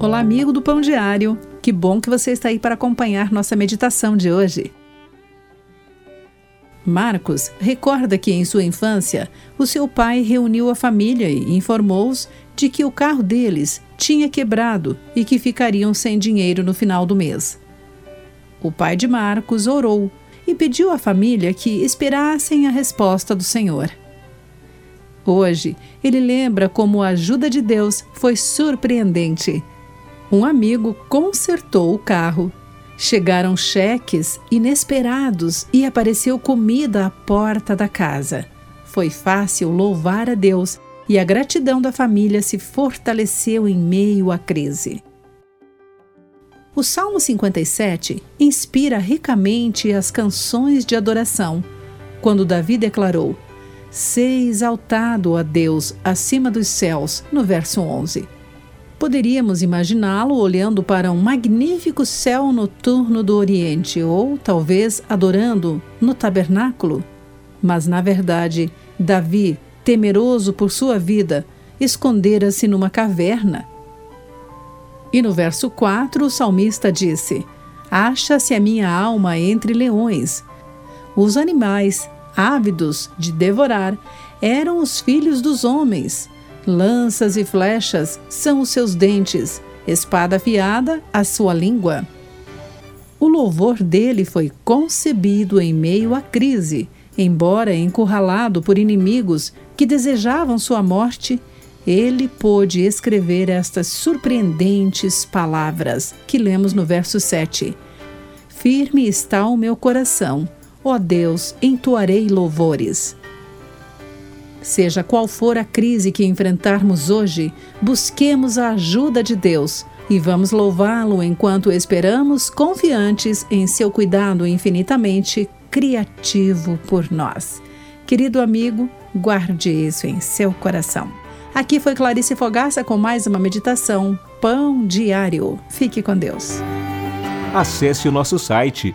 Olá, amigo do Pão Diário. Que bom que você está aí para acompanhar nossa meditação de hoje. Marcos recorda que em sua infância o seu pai reuniu a família e informou-os de que o carro deles tinha quebrado e que ficariam sem dinheiro no final do mês. O pai de Marcos orou e pediu à família que esperassem a resposta do Senhor. Hoje, ele lembra como a ajuda de Deus foi surpreendente um amigo consertou o carro. Chegaram cheques inesperados e apareceu comida à porta da casa. Foi fácil louvar a Deus e a gratidão da família se fortaleceu em meio à crise. O Salmo 57 inspira ricamente as canções de adoração, quando Davi declarou: Sei exaltado a Deus acima dos céus, no verso 11. Poderíamos imaginá-lo olhando para um magnífico céu noturno do Oriente ou talvez adorando no tabernáculo. Mas, na verdade, Davi, temeroso por sua vida, escondera-se numa caverna. E no verso 4, o salmista disse: Acha-se a minha alma entre leões. Os animais, ávidos de devorar, eram os filhos dos homens Lanças e flechas são os seus dentes, espada afiada a sua língua. O louvor dele foi concebido em meio à crise, embora encurralado por inimigos que desejavam sua morte, ele pôde escrever estas surpreendentes palavras que lemos no verso 7. Firme está o meu coração, ó Deus, entoarei louvores. Seja qual for a crise que enfrentarmos hoje, busquemos a ajuda de Deus e vamos louvá-lo enquanto esperamos, confiantes em seu cuidado infinitamente criativo por nós. Querido amigo, guarde isso em seu coração. Aqui foi Clarice Fogaça com mais uma meditação Pão Diário. Fique com Deus. Acesse o nosso site